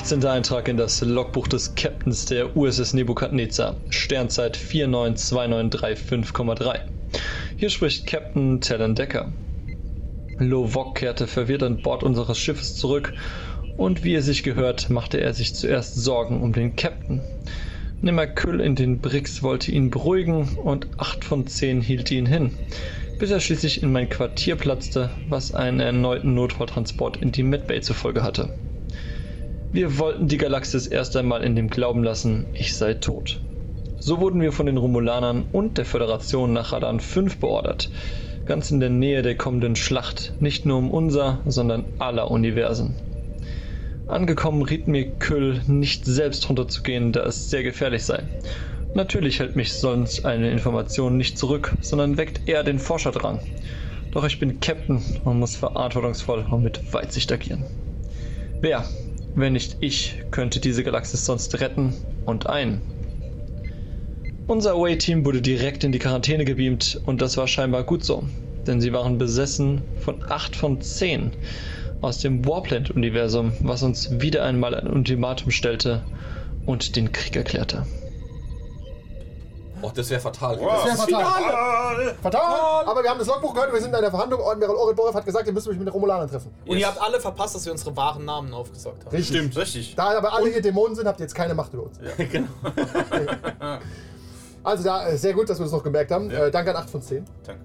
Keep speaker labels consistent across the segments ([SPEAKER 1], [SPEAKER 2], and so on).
[SPEAKER 1] 18. Eintrag in das Logbuch des Captains der USS Nebukadnezar, Sternzeit 49293,3. Hier spricht Captain Talon Decker. Lovok kehrte verwirrt an Bord unseres Schiffes zurück und wie es sich gehört, machte er sich zuerst Sorgen um den Captain. Nimmerküll in den Bricks wollte ihn beruhigen und 8 von 10 hielt ihn hin, bis er schließlich in mein Quartier platzte, was einen erneuten Notfalltransport in die Medbay zur Folge hatte. Wir wollten die Galaxis erst einmal in dem Glauben lassen, ich sei tot. So wurden wir von den Romulanern und der Föderation nach Radan 5 beordert, ganz in der Nähe der kommenden Schlacht, nicht nur um unser, sondern aller Universen. Angekommen riet mir Küll, nicht selbst runterzugehen, da es sehr gefährlich sei. Natürlich hält mich sonst eine Information nicht zurück, sondern weckt eher den Forscherdrang. Doch ich bin Captain und muss verantwortungsvoll und mit Weitsicht agieren. Wer, wenn nicht ich, könnte diese Galaxis sonst retten und ein. Unser Away-Team wurde direkt in die Quarantäne gebeamt und das war scheinbar gut so, denn sie waren besessen von 8 von 10 aus dem Warpland-Universum, was uns wieder einmal ein Ultimatum stellte und den Krieg erklärte.
[SPEAKER 2] Oh, das wäre fatal.
[SPEAKER 3] Das wäre fatal.
[SPEAKER 4] Fatal!
[SPEAKER 3] Fatal! Aber wir haben das Logbuch gehört, wir sind in der Verhandlung. Admiral Orenborov hat gesagt, ihr müsst euch mit den Romulanern treffen.
[SPEAKER 4] Und ihr habt alle verpasst, dass wir unsere wahren Namen aufgesagt haben.
[SPEAKER 3] Richtig.
[SPEAKER 2] Stimmt, richtig.
[SPEAKER 3] Da aber alle hier Dämonen sind, habt ihr jetzt keine Macht über uns.
[SPEAKER 2] genau.
[SPEAKER 3] Also da, äh, sehr gut, dass wir das noch gemerkt haben.
[SPEAKER 2] Ja.
[SPEAKER 3] Äh, danke an 8 von 10.
[SPEAKER 2] Danke.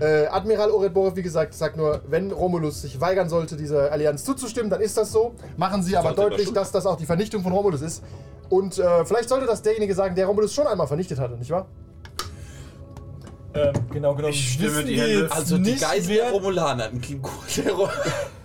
[SPEAKER 3] Äh, Admiral Orenborov, wie gesagt, sagt nur, wenn Romulus sich weigern sollte, dieser Allianz zuzustimmen, dann ist das so. Machen Sie aber
[SPEAKER 2] er
[SPEAKER 3] deutlich, dass das auch die Vernichtung von Romulus ist. Und äh, vielleicht sollte das derjenige sagen, der Romulus schon einmal vernichtet hatte, nicht wahr?
[SPEAKER 5] Ähm, genau genommen.
[SPEAKER 6] Ich stimme
[SPEAKER 5] jetzt
[SPEAKER 2] Also die Geisel der Romulaner hatten Klingon. Der Ro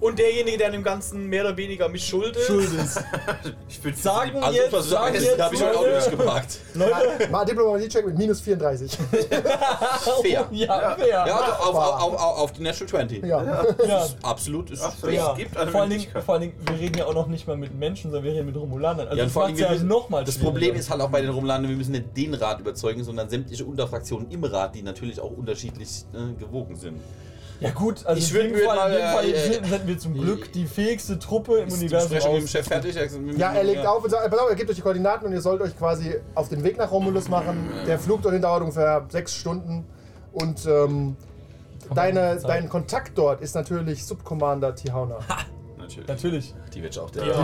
[SPEAKER 4] Und derjenige, der an dem Ganzen mehr oder weniger mich schuld ist.
[SPEAKER 5] schuld ist.
[SPEAKER 6] Ich bin
[SPEAKER 5] Sagen
[SPEAKER 2] Also
[SPEAKER 5] jetzt,
[SPEAKER 2] was
[SPEAKER 5] sagen jetzt,
[SPEAKER 2] habe ich heute auch
[SPEAKER 5] Leute,
[SPEAKER 2] nicht gemacht.
[SPEAKER 5] Leute,
[SPEAKER 3] Mal Diplomatie-Check mit minus 34.
[SPEAKER 2] Fair.
[SPEAKER 5] ja, wer?
[SPEAKER 2] Ja, also auf, auf, auf, auf, auf die Natural 20.
[SPEAKER 3] ja.
[SPEAKER 5] ja.
[SPEAKER 2] Absolut ist
[SPEAKER 6] Ach.
[SPEAKER 5] Ja,
[SPEAKER 6] Es gibt eine
[SPEAKER 5] vor, allen Dingen, vor allen Dingen, wir reden ja auch noch nicht mal mit Menschen, sondern wir reden mit Romulanern. Also
[SPEAKER 2] Ja, vor allem,
[SPEAKER 5] ja
[SPEAKER 2] müssen,
[SPEAKER 5] noch mal
[SPEAKER 2] das. Problem ist halt auch bei den Romulanern, wir müssen nicht den Rat überzeugen, sondern sämtliche Unterfraktionen im Rat, die natürlich auch unterschiedlich äh, gewogen sind.
[SPEAKER 5] Ja gut, also
[SPEAKER 2] Ich
[SPEAKER 5] in dem Fall,
[SPEAKER 2] mal,
[SPEAKER 5] in dem Fall
[SPEAKER 2] äh, äh,
[SPEAKER 5] sind- wir zum Glück die fähigste Truppe im Universum
[SPEAKER 2] Besprechung mit dem. Chef fertig?
[SPEAKER 3] Ja, er legt auf und sagt, pass auf, er gibt euch die Koordinaten und ihr sollt euch quasi auf den Weg nach Romulus machen. Der Flug dorthin dauert ungefähr sechs Stunden. Und ähm, deine, dein Kontakt dort ist natürlich Subcommander Tihauna.
[SPEAKER 6] Natürlich.
[SPEAKER 5] Natürlich.
[SPEAKER 2] Die wird auch der
[SPEAKER 5] Ja.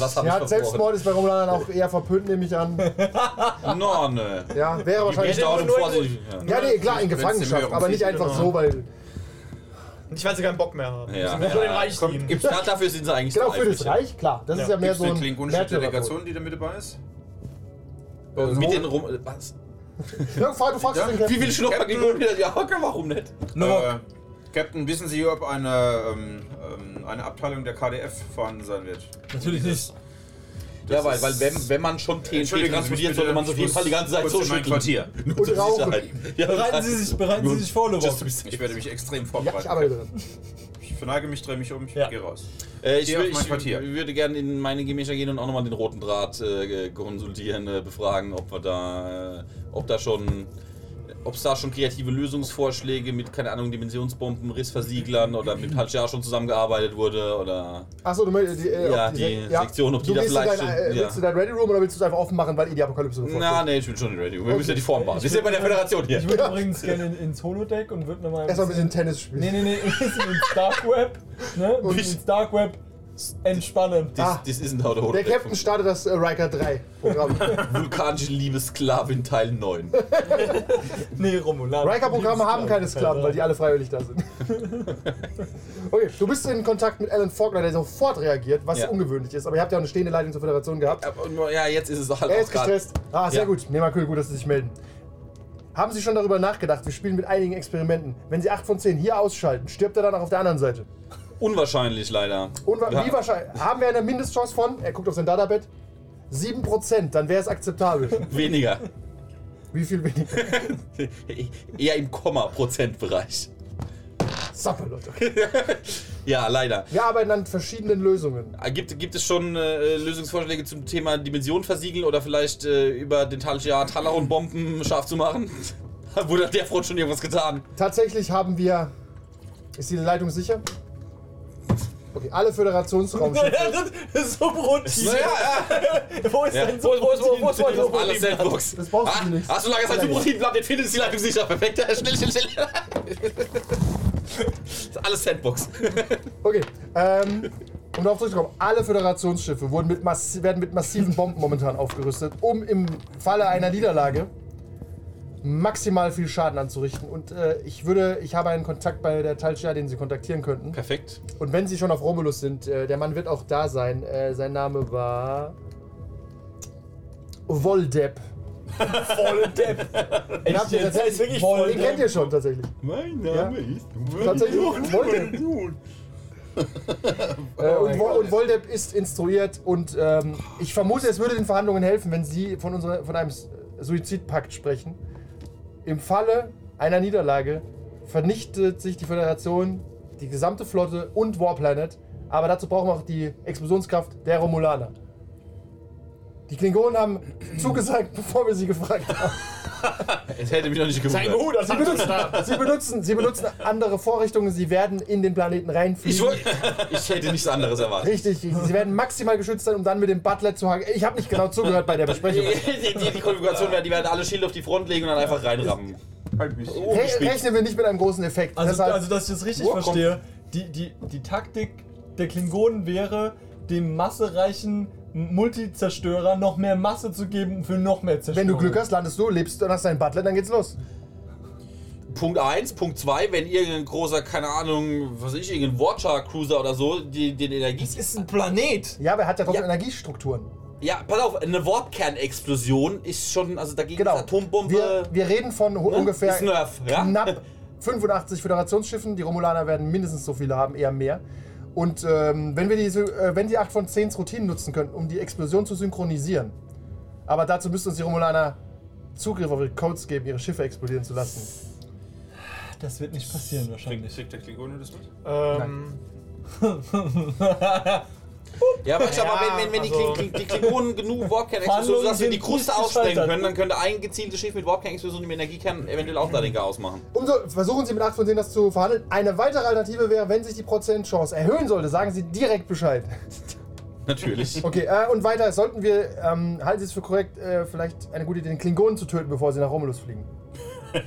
[SPEAKER 2] Was habe
[SPEAKER 3] Ja,
[SPEAKER 2] ich?
[SPEAKER 3] Selbstmord ist bei Romulanern auch eher verpönt, nehme ich an.
[SPEAKER 2] No, ne.
[SPEAKER 3] Ja, wäre wahrscheinlich.
[SPEAKER 2] Ich
[SPEAKER 4] nur-
[SPEAKER 2] vorsichtig. Ja.
[SPEAKER 3] Ja, nee, klar, in Gefangenschaft, aber nicht einfach so, weil.
[SPEAKER 4] Nicht, weil sie keinen Bock mehr haben.
[SPEAKER 2] Ja.
[SPEAKER 4] Sie den Reich
[SPEAKER 2] Kommt, gibt's, ja, dafür sind sie eigentlich
[SPEAKER 3] Genau, für das. Reich, klar. Das ist ja mehr
[SPEAKER 6] Gibt
[SPEAKER 3] so
[SPEAKER 6] eine
[SPEAKER 3] ein.
[SPEAKER 6] klingonische. Delegation, die da mit dabei ist?
[SPEAKER 2] Mit den Rum. Was?
[SPEAKER 3] Ja, fahr, du fragst
[SPEAKER 6] Ja,
[SPEAKER 3] den
[SPEAKER 2] Wie
[SPEAKER 3] Captain.
[SPEAKER 2] viele Schnupper gegen wieder? Ja, okay, warum nicht?
[SPEAKER 6] Äh, Captain, wissen Sie, ob eine, ähm, ähm, eine Abteilung der KDF vorhanden sein wird?
[SPEAKER 5] Natürlich nicht.
[SPEAKER 2] Ja, weil, weil wenn, wenn man schon
[SPEAKER 6] Entschuldigung,
[SPEAKER 2] transportiert, sollte man auf jeden Fall die ganze Zeit so schütteln.
[SPEAKER 6] Quartier.
[SPEAKER 2] Nur
[SPEAKER 3] Und rauchen.
[SPEAKER 2] Ja,
[SPEAKER 5] Bereiten Sie sich, bereiten Sie sich vor,
[SPEAKER 2] safe.
[SPEAKER 6] Ich werde mich extrem
[SPEAKER 3] Ja,
[SPEAKER 6] vorbereiten.
[SPEAKER 3] ich arbeite drin.
[SPEAKER 6] Ich verneige mich, drehe mich um, ich
[SPEAKER 5] Ja.
[SPEAKER 6] gehe raus.
[SPEAKER 2] Äh, ich,
[SPEAKER 6] mein
[SPEAKER 2] ich würde gerne in meine Gemächer gehen und auch nochmal den roten Draht äh, konsultieren, äh, befragen, ob wir da, äh, ob da schon, ob es da schon kreative Lösungsvorschläge mit, keine Ahnung, Dimensionsbomben, Rissversieglern oder mit Haljar schon zusammengearbeitet wurde oder.
[SPEAKER 3] Achso, du möchtest die, äh,
[SPEAKER 2] Ja,
[SPEAKER 3] ob
[SPEAKER 2] die
[SPEAKER 3] Se-
[SPEAKER 2] Sektion, ob die da
[SPEAKER 3] in
[SPEAKER 2] vielleicht
[SPEAKER 3] dein,
[SPEAKER 2] schon-
[SPEAKER 3] äh,
[SPEAKER 2] ja.
[SPEAKER 3] Willst du dein Ready Room oder willst du es einfach offen machen, weil ihr die Apokalypse
[SPEAKER 2] Na,
[SPEAKER 3] bevorzugt?
[SPEAKER 2] nee, ich bin schon ready. Wir müssen ja die Form bauen. Wir sind ja bei der Föderation hier.
[SPEAKER 5] Ich würde übrigens gerne in, ins Holodeck und würde nochmal.
[SPEAKER 3] Erstmal ein bisschen Tennis spielen.
[SPEAKER 5] Nee, nee, nee, ein bisschen ins Dark Web. Ne? Und ins Dark Web Entspannen.
[SPEAKER 2] This,
[SPEAKER 3] Ah.
[SPEAKER 2] this isn't how the
[SPEAKER 3] Der Captain startet das äh, Riker 3 Programm.
[SPEAKER 2] Vulkanische Liebessklavin Teil 9.
[SPEAKER 5] Nee, Romulan.
[SPEAKER 3] Riker-Programme haben keine Sklaven, weil die alle freiwillig da sind. okay, du bist in Kontakt mit Alan Faulkner, der sofort reagiert, was
[SPEAKER 2] Ja.
[SPEAKER 3] ungewöhnlich ist. Aber ihr habt ja auch eine stehende Leitung zur Föderation gehabt.
[SPEAKER 2] Aber nur- ja, jetzt ist es halt
[SPEAKER 3] Er
[SPEAKER 2] auch
[SPEAKER 3] ist gestresst. Ah, sehr
[SPEAKER 2] Ja.
[SPEAKER 3] gut. Nee, mal cool, gut, dass Sie sich melden. Haben Sie schon darüber nachgedacht? Wir spielen mit einigen Experimenten. Wenn Sie 8 von 10 hier ausschalten, stirbt er danach auf der anderen Seite.
[SPEAKER 2] Unwahrscheinlich leider.
[SPEAKER 3] Und wa-
[SPEAKER 2] Ja.
[SPEAKER 3] wie wahrscheinlich? Haben wir eine Mindestchance von? Er guckt auf sein Databett. 7%, dann wäre es akzeptabel.
[SPEAKER 2] Weniger.
[SPEAKER 3] Wie viel weniger?
[SPEAKER 2] Eher im Komma-Prozentbereich.
[SPEAKER 3] Sapper, Leute.
[SPEAKER 2] Ja, leider.
[SPEAKER 3] Wir arbeiten an verschiedenen Lösungen.
[SPEAKER 2] Äh, Gibt, gibt es schon äh, Lösungsvorschläge zum Thema Dimension versiegeln oder vielleicht äh, über den Taljahr Talaron-Bomben scharf zu machen? Wurde der Front schon irgendwas getan?
[SPEAKER 3] Tatsächlich haben wir. Ist die Leitung sicher? Okay, alle Föderationsraumschiffe.
[SPEAKER 5] das ist Brot.
[SPEAKER 2] Naja, ja.
[SPEAKER 5] Wo ist
[SPEAKER 2] Ja.
[SPEAKER 5] dein
[SPEAKER 2] Wo, wo, wo, wo, wo, wo,
[SPEAKER 5] Protein?
[SPEAKER 2] Alles Sandbox.
[SPEAKER 3] Das brauchst du
[SPEAKER 2] ah,
[SPEAKER 3] nicht.
[SPEAKER 2] Hast du lange Zeit. Proteinblatt, den findet die Leitung sicher. Perfekt. Schnell, schnell, schnell. Ist Alles Sandbox.
[SPEAKER 3] Okay, ähm, um darauf zurückzukommen, alle Föderationsschiffe wurden mit werden mit massiven Bomben momentan aufgerüstet, um im Falle einer Niederlage maximal viel Schaden anzurichten. Und äh, ich würde, ich habe einen Kontakt bei der Talchia, den Sie kontaktieren könnten.
[SPEAKER 2] Perfekt.
[SPEAKER 3] Und wenn Sie schon auf Romulus sind, äh, der Mann wird auch da sein. Äh, sein Name war Voldep.
[SPEAKER 5] Voll Depp.
[SPEAKER 3] Den, habt ihr
[SPEAKER 5] jetzt?
[SPEAKER 3] tatsächlich-
[SPEAKER 5] Ist wirklich
[SPEAKER 3] den
[SPEAKER 5] Voldep?
[SPEAKER 3] kennt ihr schon tatsächlich.
[SPEAKER 2] Mein
[SPEAKER 3] Name ist Tatsächlich Voldep. Äh, und, Vol und Voldep ist instruiert und ähm, ich vermute, es würde den Verhandlungen helfen, wenn Sie von, unserer, von einem Suizidpakt sprechen. Im Falle einer Niederlage vernichtet sich die Föderation, die gesamte Flotte und Warplanet, aber dazu brauchen wir auch die Explosionskraft der Romulaner. Die Klingonen haben zugesagt, bevor wir sie gefragt haben.
[SPEAKER 2] Es hätte mich noch nicht gewundert.
[SPEAKER 4] Hut, das
[SPEAKER 3] Sie benutzen, sie, benutzen, sie benutzen andere Vorrichtungen, sie werden in den Planeten
[SPEAKER 2] Ich,
[SPEAKER 3] reinfliegen.
[SPEAKER 2] woll- ich hätte nichts anderes erwartet.
[SPEAKER 3] Richtig, sie werden maximal geschützt sein, um dann mit dem Butler zu haken. Ich habe nicht genau zugehört bei der Besprechung.
[SPEAKER 2] die, die, die Konfiguration wäre, die werden alle Schilde auf die Front legen und dann einfach reinrammen.
[SPEAKER 6] Ein bisschen.
[SPEAKER 3] Re rechnen wir nicht mit einem großen Effekt.
[SPEAKER 5] Also,
[SPEAKER 3] Deshalb,
[SPEAKER 5] also, dass ich das richtig
[SPEAKER 2] kommt-
[SPEAKER 5] verstehe, die, die, die Taktik der Klingonen wäre, dem massereichen Multizerstörer noch mehr Masse zu geben für noch mehr Zerstörung.
[SPEAKER 3] wenn du Glück hast, landest du, lebst und hast deinen Butler, dann geht's los.
[SPEAKER 2] Punkt 1, Punkt 2, wenn irgendein großer, keine Ahnung, was weiß ich, irgendein Watcher Cruiser oder so, die, den Energie.
[SPEAKER 5] Das ist ein Planet.
[SPEAKER 3] Ja, aber er hat ja trotzdem
[SPEAKER 2] Ja.
[SPEAKER 3] Energiestrukturen.
[SPEAKER 2] Ja, pass auf, eine Warpkernexplosion ist schon, also dagegen
[SPEAKER 3] Genau.
[SPEAKER 2] ist Atombombe.
[SPEAKER 3] Wir, wir reden von hu- ungefähr
[SPEAKER 2] Nerf, ja?
[SPEAKER 3] knapp 85 Föderationsschiffen. Die Romulaner werden mindestens so viele haben, eher mehr. Und ähm, wenn wir diese, äh, wenn die 8 von 10 Routinen nutzen könnten, um die Explosion zu synchronisieren, aber dazu müssten uns die Romulaner Zugriff auf ihre Codes geben, ihre Schiffe explodieren zu lassen.
[SPEAKER 5] Das wird nicht passieren wahrscheinlich.
[SPEAKER 6] kriegt der Klingone das mit?
[SPEAKER 4] Ähm,
[SPEAKER 2] Ja, aber,
[SPEAKER 4] Ja,
[SPEAKER 2] wenn, wenn, wenn die,
[SPEAKER 4] also-
[SPEAKER 2] Kling, die Klingonen genug Warpkernexplosionen,
[SPEAKER 5] Verhandlungen
[SPEAKER 2] sodass sie die Kruste aussprengen können, dann könnte ein gezieltes Schiff mit Warpkernexplosion im Energiekern eventuell auch da den Chaos machen.
[SPEAKER 3] Umso versuchen Sie mit 8 von 10 das zu verhandeln. Eine weitere Alternative wäre, wenn sich die Prozentchance erhöhen sollte, sagen Sie direkt Bescheid.
[SPEAKER 2] Natürlich.
[SPEAKER 3] Okay, äh, und weiter sollten wir, ähm, halten Sie es für korrekt, äh, vielleicht eine gute Idee, den Klingonen zu töten, bevor sie nach Romulus fliegen.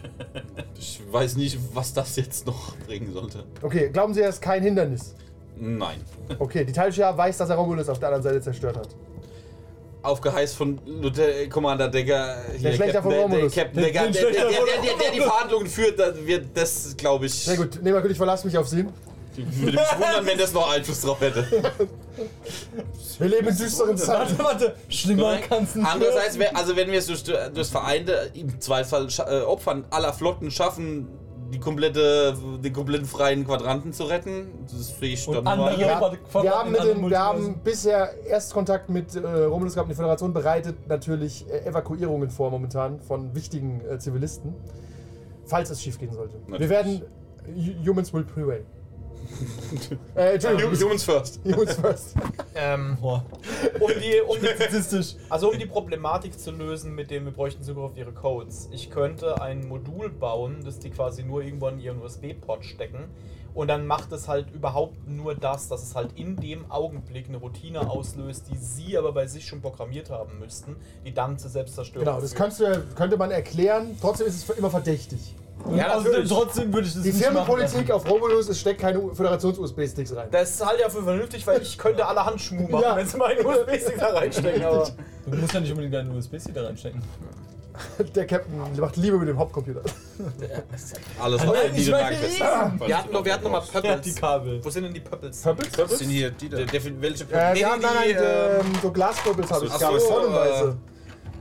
[SPEAKER 2] Ich weiß nicht, was das jetzt noch bringen sollte.
[SPEAKER 3] Okay, glauben Sie, er ist kein Hindernis?
[SPEAKER 2] Nein.
[SPEAKER 3] Okay, die Talchia weiß, dass er Romulus auf der anderen Seite zerstört hat.
[SPEAKER 2] Auf Geheiß von Lieutenant Commander Decker, hier,
[SPEAKER 3] Schlechter von
[SPEAKER 2] der, der,
[SPEAKER 3] Romulus.
[SPEAKER 2] Captain Decker,
[SPEAKER 5] Den
[SPEAKER 2] der, der, der, der, der, der die Verhandlungen führt, da wird das, glaube ich,
[SPEAKER 3] Sehr gut, Nehmerkühl, ich verlasse mich auf Sie.
[SPEAKER 2] würde mich wundern, wenn das noch Einfluss drauf hätte.
[SPEAKER 3] Wir leben in düsteren Zeiten.
[SPEAKER 5] Warte, warte. Schlimmer kann's nicht
[SPEAKER 2] Andererseits, wenn- also wenn wir es durch, durch Vereinte im Zweifelsfall scha- äh, Opfern aller Flotten schaffen, die komplette, den kompletten freien Quadranten zu retten, das sehe ich
[SPEAKER 5] Und
[SPEAKER 2] dann
[SPEAKER 5] andere-
[SPEAKER 2] nur.
[SPEAKER 3] Ja, wir, haben mit den, wir haben bisher Erstkontakt mit äh, Romulus gehabt. Die Föderation bereitet natürlich äh, Evakuierungen vor momentan von wichtigen äh, Zivilisten, falls es schief gehen sollte. Wir
[SPEAKER 2] Natürlich.
[SPEAKER 3] werden Hu- Humans will prevail. Äh, Entschuldigung,
[SPEAKER 2] Humans first.
[SPEAKER 3] Humans first.
[SPEAKER 4] ähm, um, die, um, die, also um die Problematik zu lösen, mit dem wir bräuchten Zugriff auf ihre Codes. Ich könnte ein Modul bauen, das die quasi nur irgendwo in ihren USB-Port stecken. Und dann macht es halt überhaupt nur das, dass es halt in dem Augenblick eine Routine auslöst, die sie aber bei sich schon programmiert haben müssten, die dann zur Selbstzerstörung
[SPEAKER 3] Genau, das ja- könnte man erklären. Trotzdem ist es immer verdächtig.
[SPEAKER 4] Ja,
[SPEAKER 5] also,
[SPEAKER 4] natürlich.
[SPEAKER 5] trotzdem würde ich das
[SPEAKER 3] Die
[SPEAKER 5] nicht
[SPEAKER 3] Firmenpolitik auf Romulus, es steckt keine Föderations-USB-Sticks rein.
[SPEAKER 4] Das halte ich ja für vernünftig, weil ich könnte alle Handschmuh machen,
[SPEAKER 3] Ja.
[SPEAKER 4] wenn sie meinen USB-Stick da reinstecken. Aber.
[SPEAKER 5] Du musst ja nicht unbedingt deinen USB-Stick da reinstecken.
[SPEAKER 3] Der Captain macht Liebe mit dem Hauptcomputer.
[SPEAKER 2] Alles
[SPEAKER 5] Nein, ich
[SPEAKER 2] Niederlage
[SPEAKER 5] meine
[SPEAKER 2] fest.
[SPEAKER 4] wir hatten doch, wir hatten noch mal
[SPEAKER 5] hat die
[SPEAKER 4] Pöppels.
[SPEAKER 5] Kabel.
[SPEAKER 4] Wo sind denn die Pöppels?
[SPEAKER 6] Das sind hier die da.
[SPEAKER 2] Welche
[SPEAKER 3] Äh,
[SPEAKER 2] Nee,
[SPEAKER 3] wir haben
[SPEAKER 2] die,
[SPEAKER 3] halt
[SPEAKER 2] ähm,
[SPEAKER 3] ähm, so Glasbubbles habe ich
[SPEAKER 2] Ach so.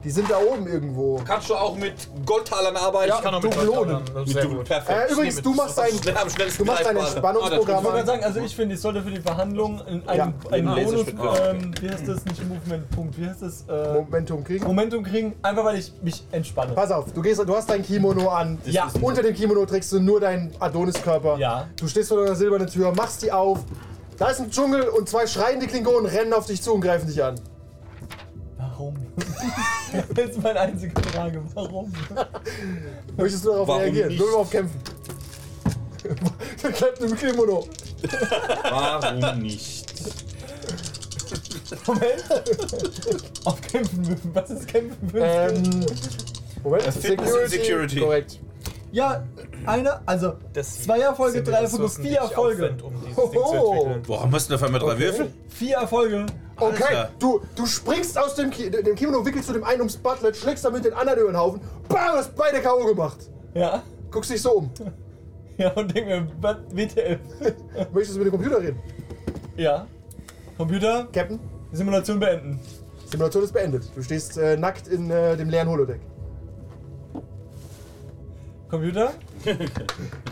[SPEAKER 3] Die sind da oben irgendwo.
[SPEAKER 2] Kannst du auch mit Goldtalern arbeiten?
[SPEAKER 3] Ja,
[SPEAKER 4] Ich kann noch
[SPEAKER 3] du
[SPEAKER 4] mit
[SPEAKER 3] Dublonen.
[SPEAKER 2] Mit
[SPEAKER 4] sehr
[SPEAKER 2] du,
[SPEAKER 4] gut.
[SPEAKER 2] perfekt.
[SPEAKER 3] Äh, übrigens, du machst dein, du machst dein. Entspannungsprogramm
[SPEAKER 5] Ich wollte
[SPEAKER 3] an.
[SPEAKER 5] gerade sagen, also ich finde, ich sollte für die Verhandlung einen,
[SPEAKER 3] Ja,
[SPEAKER 5] einen Bonus.
[SPEAKER 2] Ah,
[SPEAKER 5] ähm, wie heißt das, nicht Movement-Punkt, wie heißt das? Äh,
[SPEAKER 3] Momentum kriegen.
[SPEAKER 5] Momentum kriegen, einfach weil ich mich entspanne.
[SPEAKER 3] Pass auf, du, gehst, du hast dein Kimono an.
[SPEAKER 5] Ja.
[SPEAKER 3] Unter dem Kimono trägst du nur deinen Adoniskörper.
[SPEAKER 5] Ja.
[SPEAKER 3] Du stehst vor einer silbernen Tür, machst die auf. Da ist ein Dschungel und zwei schreiende Klingonen rennen auf dich zu und greifen dich an.
[SPEAKER 5] Warum? das ist meine einzige Frage. Warum?
[SPEAKER 3] Möchtest du darauf
[SPEAKER 2] Warum
[SPEAKER 3] reagieren?
[SPEAKER 2] nicht?
[SPEAKER 3] Nur darauf kämpfen. Der Captain im Kimono.
[SPEAKER 2] Warum nicht?
[SPEAKER 5] Moment. Auf Kämpfen würfen. Was ist Kämpfen würfen?
[SPEAKER 3] Ähm, Moment,
[SPEAKER 6] Fitness and Security.
[SPEAKER 3] Korrekt.
[SPEAKER 5] Ja, eine, also
[SPEAKER 4] Das
[SPEAKER 5] zwei Erfolge, drei Erfolge, vier Erfolge.
[SPEAKER 4] Um dieses Ding zu
[SPEAKER 3] Hoho.
[SPEAKER 4] entwickeln.
[SPEAKER 6] Warum hast du auf einmal drei Würfel?
[SPEAKER 5] Vier Erfolge.
[SPEAKER 3] Okay,
[SPEAKER 6] Alter.
[SPEAKER 3] du, du springst aus dem, Ki dem Kimono, wickelst du dem einen ums Butlet, schlägst damit den anderen über den Haufen. Bam, hast beide K.O. gemacht.
[SPEAKER 5] Ja.
[SPEAKER 3] Guckst dich so um.
[SPEAKER 5] Ja, und denk mir, was, WTF?
[SPEAKER 3] Möchtest du mit dem Computer reden?
[SPEAKER 5] Ja. Computer,
[SPEAKER 3] Captain,
[SPEAKER 5] Simulation beenden.
[SPEAKER 3] Simulation ist beendet. Du stehst äh, nackt in äh, dem leeren Holodeck.
[SPEAKER 5] Computer,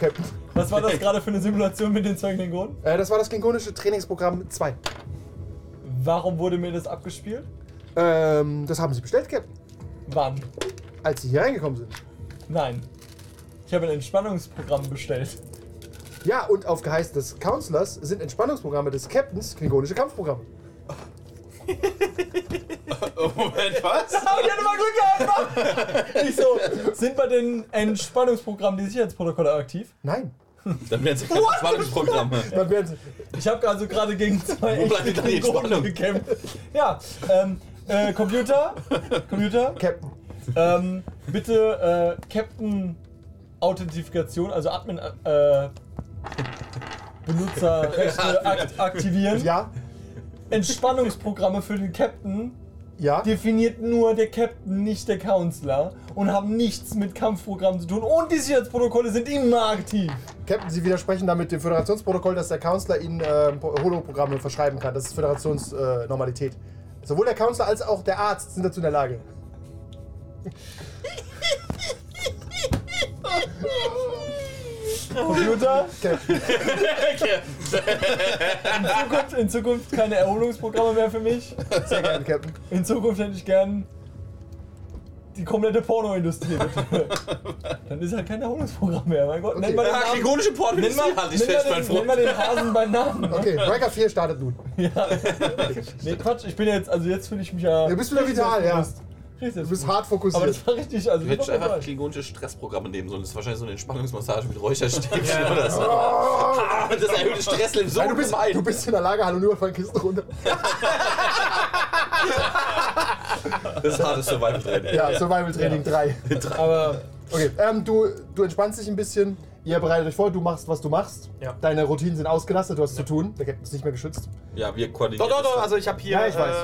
[SPEAKER 3] Captain.
[SPEAKER 5] was war das gerade für eine Simulation mit den zwei Klingonen?
[SPEAKER 3] Äh, das war das klingonische Trainingsprogramm 2.
[SPEAKER 5] Warum wurde mir das abgespielt?
[SPEAKER 3] Ähm, das haben sie bestellt, Captain.
[SPEAKER 5] Wann?
[SPEAKER 3] Als sie hier reingekommen sind.
[SPEAKER 5] Nein. Ich habe ein Entspannungsprogramm bestellt.
[SPEAKER 3] Ja, und auf Geheiß des Counselors sind Entspannungsprogramme des Captains klingonische Kampfprogramme.
[SPEAKER 6] Moment, was?
[SPEAKER 5] Oh, ich hatte mal Glück gehabt! Mann! Ich so, sind bei den Entspannungsprogrammen die Sicherheitsprotokolle aktiv?
[SPEAKER 3] Nein.
[SPEAKER 2] Dann werden sie keine Spannungsprogramme.
[SPEAKER 3] Dann werden sie.
[SPEAKER 5] Ich habe also gerade gegen zwei
[SPEAKER 2] Wo bleibt denn die Entspannung?
[SPEAKER 5] gekämpft. Ja, ähm, äh, Computer, Computer,
[SPEAKER 3] Captain.
[SPEAKER 5] ähm, bitte äh, Captain Authentifikation, also Admin äh, Benutzerrechte akt aktivieren.
[SPEAKER 3] Ja.
[SPEAKER 5] Entspannungsprogramme für den Captain
[SPEAKER 3] Ja.
[SPEAKER 5] definiert nur der Captain, nicht der Counselor und haben nichts mit Kampfprogrammen zu tun. Und die Sicherheitsprotokolle sind immer aktiv.
[SPEAKER 3] Captain, Sie widersprechen damit dem Föderationsprotokoll, dass der Counselor Ihnen ähm, Holoprogramme verschreiben kann. Das ist Föderationsnormalität. Äh. Sowohl der Counselor als auch der Arzt sind dazu in der Lage.
[SPEAKER 5] Computer,
[SPEAKER 3] Captain.
[SPEAKER 5] in Zukunft, in Zukunft keine Erholungsprogramme mehr für mich.
[SPEAKER 3] Sehr gerne, Captain.
[SPEAKER 5] In Zukunft hätte ich gern die komplette Pornoindustrie. bitte. Dann ist halt kein Erholungsprogramm mehr. Mein Gott, nenn mal den
[SPEAKER 2] Ja,
[SPEAKER 5] Namen.
[SPEAKER 2] klingonische
[SPEAKER 5] Nenn
[SPEAKER 2] Pornindustrie
[SPEAKER 5] mal,
[SPEAKER 2] halte ich
[SPEAKER 5] nenn,
[SPEAKER 2] fest,
[SPEAKER 5] mal
[SPEAKER 2] mein
[SPEAKER 5] den, nenn mal
[SPEAKER 2] Freund.
[SPEAKER 5] den Hasen beim Namen. ne?
[SPEAKER 3] Okay, Breaker 4 startet nun.
[SPEAKER 5] Ja. Nee, Quatsch, ich bin jetzt, also jetzt fühle ich mich ja.
[SPEAKER 3] Du bist wieder vital, ja.
[SPEAKER 5] Richtig
[SPEAKER 3] Du bist hart fokussiert.
[SPEAKER 5] Aber das war richtig, also
[SPEAKER 2] Du hättest
[SPEAKER 5] das war
[SPEAKER 2] einfach klingonische Stressprogramme nehmen sollen. Das ist wahrscheinlich so eine Entspannungsmassage mit Räucherstäbchen oder so. Ah, Das erhöht das Stresslevel so
[SPEAKER 3] Nein, du, bist,
[SPEAKER 2] gemein.
[SPEAKER 3] du bist in der Lage, hallo, nur von Kisten runter.
[SPEAKER 2] Das ist hartes Survival-Training.
[SPEAKER 3] Ja, Survival Training 3.
[SPEAKER 5] Aber
[SPEAKER 3] Okay, ähm, du, du entspannst dich ein bisschen. Ihr bereitet euch vor, du machst, was du machst.
[SPEAKER 4] Ja.
[SPEAKER 3] Deine Routinen sind ausgelastet, du hast zu tun. Der Captain ist nicht mehr geschützt.
[SPEAKER 2] Ja, wir koordinieren.
[SPEAKER 4] Doch, doch, doch, also ich habe hier.
[SPEAKER 3] Ja, ich weiß.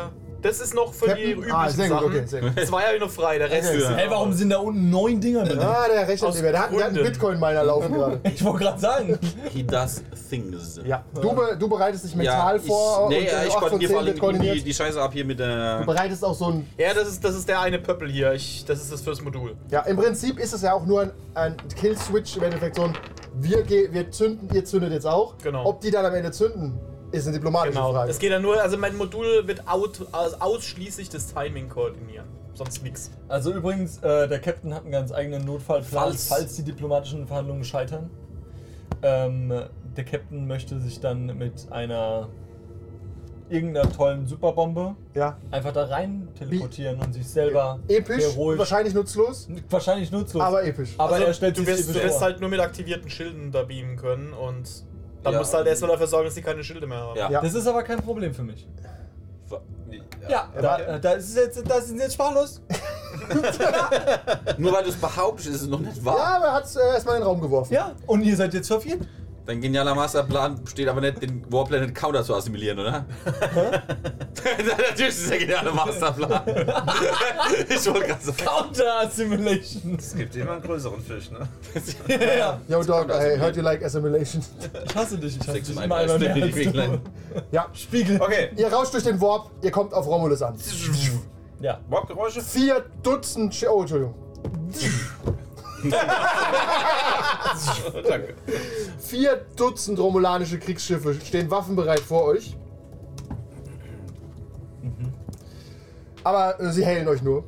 [SPEAKER 4] Das ist noch für die
[SPEAKER 3] Captain?
[SPEAKER 4] üblichen
[SPEAKER 3] Ah, sehr gut,
[SPEAKER 4] Sachen.
[SPEAKER 3] okay, sehr gut.
[SPEAKER 4] Zwei habe ich noch frei, der Rest ist.
[SPEAKER 5] hey, warum sind da unten neun Dinger drin?
[SPEAKER 3] Ah, der rechnet nicht mehr. Der hat, der hat einen. Bitcoin-Miner laufen gerade.
[SPEAKER 5] Ich wollte gerade sagen.
[SPEAKER 2] He does things.
[SPEAKER 3] Ja, du, be, du bereitest dich mental
[SPEAKER 2] ich,
[SPEAKER 3] vor.
[SPEAKER 2] Nee,
[SPEAKER 3] und,
[SPEAKER 2] ja,
[SPEAKER 3] äh,
[SPEAKER 2] ich koordiniere
[SPEAKER 3] zehn
[SPEAKER 2] vor allem die, die Scheiße ab hier mit der.
[SPEAKER 3] Du bereitest auch so ein.
[SPEAKER 4] Ja, das ist, das ist der eine Pöppel hier. Ich, das ist das fürs Modul.
[SPEAKER 3] Ja, im Prinzip ist es ja auch nur ein, ein Kill-Switch im Endeffekt so ein. Wir, wir zünden, ihr zündet jetzt auch.
[SPEAKER 4] Genau.
[SPEAKER 3] Ob die dann am Ende zünden, ist eine diplomatische
[SPEAKER 4] Genau.
[SPEAKER 3] Frage.
[SPEAKER 4] Das geht ja nur, also mein Modul wird out, also ausschließlich das Timing koordinieren. Sonst nix.
[SPEAKER 5] Also übrigens, äh, der Captain hat einen ganz eigenen Notfallplan,
[SPEAKER 2] Falls-
[SPEAKER 5] falls, die diplomatischen Verhandlungen scheitern. Ähm, der Captain möchte sich dann mit einer irgendeiner tollen Superbombe
[SPEAKER 3] ja.
[SPEAKER 5] einfach da rein teleportieren und sich selber
[SPEAKER 3] Episch,
[SPEAKER 5] heroisch,
[SPEAKER 3] wahrscheinlich nutzlos,
[SPEAKER 5] wahrscheinlich nutzlos.
[SPEAKER 3] aber episch.
[SPEAKER 5] aber
[SPEAKER 4] Also,
[SPEAKER 5] er stellt
[SPEAKER 4] du
[SPEAKER 5] sich
[SPEAKER 4] wirst, du wirst halt nur mit aktivierten Schilden da beamen können und dann
[SPEAKER 2] Ja.
[SPEAKER 4] musst du halt erstmal dafür sorgen, dass die keine Schilde mehr haben.
[SPEAKER 2] Ja.
[SPEAKER 3] Ja.
[SPEAKER 5] Das ist aber kein Problem für mich.
[SPEAKER 2] Ja.
[SPEAKER 5] Ja, da, da ist es jetzt, das ist jetzt sprachlos.
[SPEAKER 2] Nur weil du es behauptest, ist es noch nicht
[SPEAKER 3] Ja,
[SPEAKER 2] wahr.
[SPEAKER 3] aber er hat es äh, erstmal in den Raum geworfen.
[SPEAKER 5] Ja, und ihr seid jetzt verwirrt.
[SPEAKER 2] Dein genialer Masterplan besteht aber nicht, den Warplanet Counter zu assimilieren, oder? Natürlich ist es der geniale Masterplan. ich wollte gerade sagen.
[SPEAKER 5] Counter Assimilation.
[SPEAKER 6] Es gibt immer einen größeren Fisch, ne?
[SPEAKER 5] ja,
[SPEAKER 3] Yo, Dog, I heard you like assimilation.
[SPEAKER 5] ich hasse dich. Ich hasse dich
[SPEAKER 2] im
[SPEAKER 5] immer einmal mehr als du.
[SPEAKER 3] Ja,
[SPEAKER 5] Spiegel.
[SPEAKER 6] Okay,
[SPEAKER 3] ihr rauscht durch den Warp, ihr kommt auf Romulus an.
[SPEAKER 5] Ja.
[SPEAKER 6] Warpgeräusche.
[SPEAKER 3] Vier Dutzend. Sch oh, Entschuldigung.
[SPEAKER 6] Danke.
[SPEAKER 3] Vier Dutzend romulanische Kriegsschiffe stehen waffenbereit vor euch. Aber äh, sie hellen euch nur.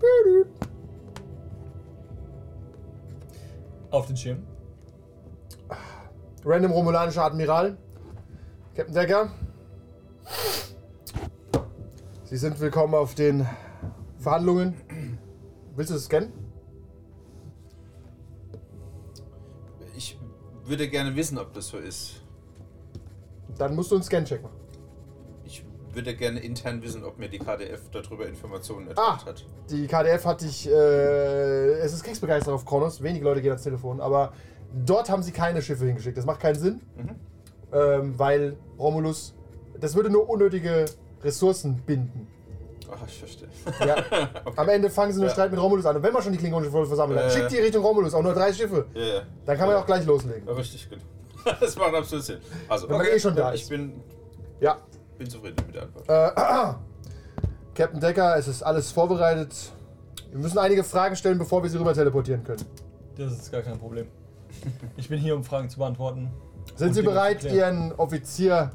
[SPEAKER 5] Auf den Schirm.
[SPEAKER 3] Random romulanischer Admiral. Captain Decker. Sie sind willkommen auf den Verhandlungen. Willst du das scannen?
[SPEAKER 6] Ich würde gerne wissen, ob das so ist.
[SPEAKER 3] Dann musst du einen Scan-Check machen.
[SPEAKER 6] Ich würde gerne intern wissen, ob mir die KDF darüber Informationen
[SPEAKER 3] Ah,
[SPEAKER 6] erteilt hat.
[SPEAKER 3] die KDF hat dich. Äh, es ist kriegsbegeistert auf Kronos. Wenige Leute gehen ans Telefon. Aber dort haben sie keine Schiffe hingeschickt. Das macht keinen Sinn. Ähm, weil Romulus. Das würde nur unnötige Ressourcen binden.
[SPEAKER 6] Ach, ich verstehe.
[SPEAKER 3] Ja. Am Ende fangen sie nur
[SPEAKER 6] Ja.
[SPEAKER 3] Streit mit Romulus an. Und wenn man schon die klingonische Flotte versammelt hat,
[SPEAKER 6] Äh.
[SPEAKER 3] schickt die Richtung Romulus. Auch nur drei Schiffe.
[SPEAKER 6] Ja, ja.
[SPEAKER 3] Dann kann man auch gleich loslegen.
[SPEAKER 6] Ja, richtig, gut. Das macht absolut Sinn. Also,
[SPEAKER 3] Wenn man eh schon da
[SPEAKER 6] ich
[SPEAKER 3] ist.
[SPEAKER 6] bin,
[SPEAKER 3] Ja.
[SPEAKER 6] Bin zufrieden mit der Antwort.
[SPEAKER 3] Äh, Captain Decker, es ist alles vorbereitet. Wir müssen einige Fragen stellen, bevor wir sie rüber teleportieren können.
[SPEAKER 5] Das ist gar kein Problem. Ich bin hier, um Fragen zu beantworten.
[SPEAKER 3] Sind Sie bereit. Ihren Offizier,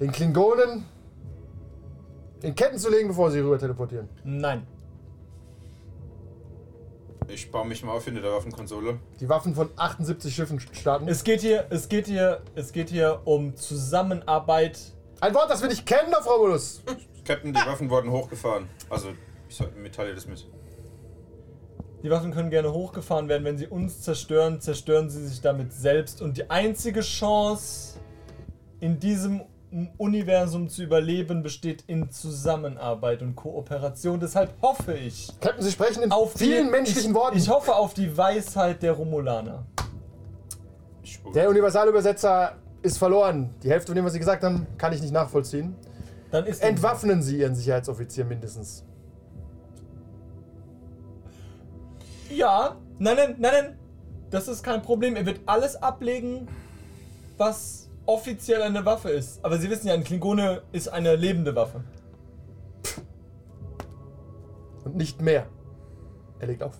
[SPEAKER 3] den Klingonen, in Ketten zu legen, bevor Sie rüber teleportieren?
[SPEAKER 5] Nein.
[SPEAKER 6] Ich baue mich mal auf hinter der Waffenkonsole.
[SPEAKER 3] Die Waffen von 78 Schiffen starten.
[SPEAKER 5] Es geht hier, es geht hier, es geht hier um Zusammenarbeit.
[SPEAKER 3] Ein Wort, das wir nicht kennen auf Romulus.
[SPEAKER 6] Captain, die Waffen wurden hochgefahren. Also, ich soll- mitteile das mit.
[SPEAKER 5] Die Waffen können gerne hochgefahren werden. Wenn sie uns zerstören, zerstören sie sich damit selbst. Und die einzige Chance, in diesem Universum zu überleben, besteht in Zusammenarbeit und Kooperation. Deshalb hoffe ich
[SPEAKER 3] Captain, Sie sprechen in
[SPEAKER 5] auf
[SPEAKER 3] vielen
[SPEAKER 5] die,
[SPEAKER 3] menschlichen
[SPEAKER 5] ich,
[SPEAKER 3] Worten.
[SPEAKER 5] Ich hoffe auf die Weisheit der Romulaner.
[SPEAKER 3] Der Universalübersetzer ist verloren. Die Hälfte von dem, was Sie gesagt haben, kann ich nicht nachvollziehen.
[SPEAKER 5] Dann ist.
[SPEAKER 3] Entwaffnen Sie Ihren Sicherheitsoffizier mindestens.
[SPEAKER 5] Ja, nein, nein, nein, nein. Das ist kein Problem. Er wird alles ablegen, was offiziell eine Waffe ist. Aber Sie wissen ja, ein Klingone ist eine lebende Waffe.
[SPEAKER 3] Und nicht mehr. Er legt auf.